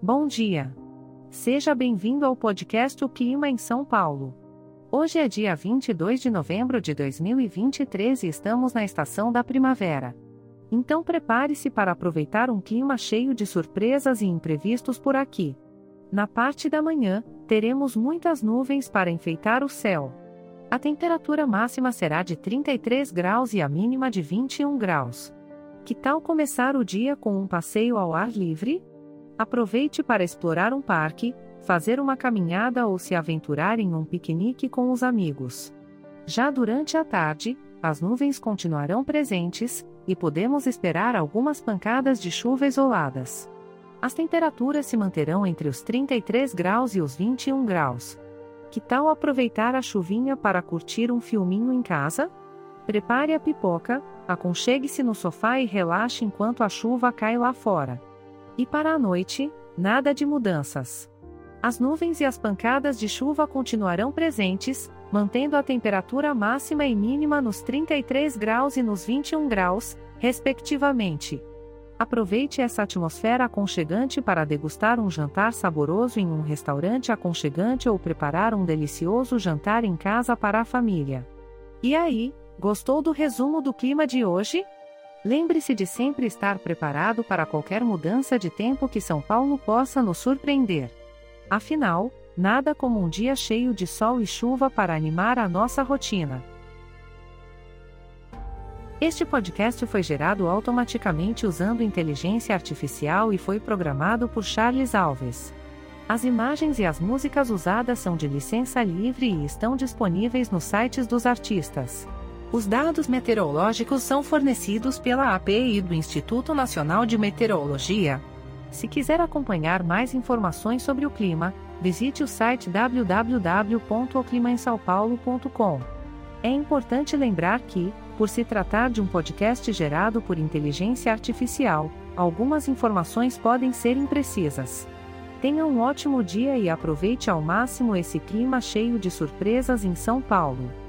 Bom dia. Seja bem-vindo ao podcast O Clima em São Paulo. Hoje é dia 22 de novembro de 2023 e estamos na estação da primavera. Então prepare-se para aproveitar um clima cheio de surpresas e imprevistos por aqui. Na parte da manhã, teremos muitas nuvens para enfeitar o céu. A temperatura máxima será de 33 graus e a mínima de 21 graus. Que tal começar o dia com um passeio ao ar livre? Aproveite para explorar um parque, fazer uma caminhada ou se aventurar em um piquenique com os amigos. Já durante a tarde, as nuvens continuarão presentes, e podemos esperar algumas pancadas de chuva isoladas. As temperaturas se manterão entre os 33 graus e os 21 graus. Que tal aproveitar a chuvinha para curtir um filminho em casa? Prepare a pipoca, aconchegue-se no sofá e relaxe enquanto a chuva cai lá fora. E para a noite, nada de mudanças. As nuvens e as pancadas de chuva continuarão presentes, mantendo a temperatura máxima e mínima nos 33 graus e nos 21 graus, respectivamente. Aproveite essa atmosfera aconchegante para degustar um jantar saboroso em um restaurante aconchegante ou preparar um delicioso jantar em casa para a família. E aí, gostou do resumo do clima de hoje? Lembre-se de sempre estar preparado para qualquer mudança de tempo que São Paulo possa nos surpreender. Afinal, nada como um dia cheio de sol e chuva para animar a nossa rotina. Este podcast foi gerado automaticamente usando inteligência artificial e foi programado por Charles Alves. As imagens e as músicas usadas são de licença livre e estão disponíveis nos sites dos artistas. Os dados meteorológicos são fornecidos pela API do Instituto Nacional de Meteorologia. Se quiser acompanhar mais informações sobre o clima, visite o site www.oclimaemsaopaulo.com. É importante lembrar que, por se tratar de um podcast gerado por inteligência artificial, algumas informações podem ser imprecisas. Tenha um ótimo dia e aproveite ao máximo esse clima cheio de surpresas em São Paulo.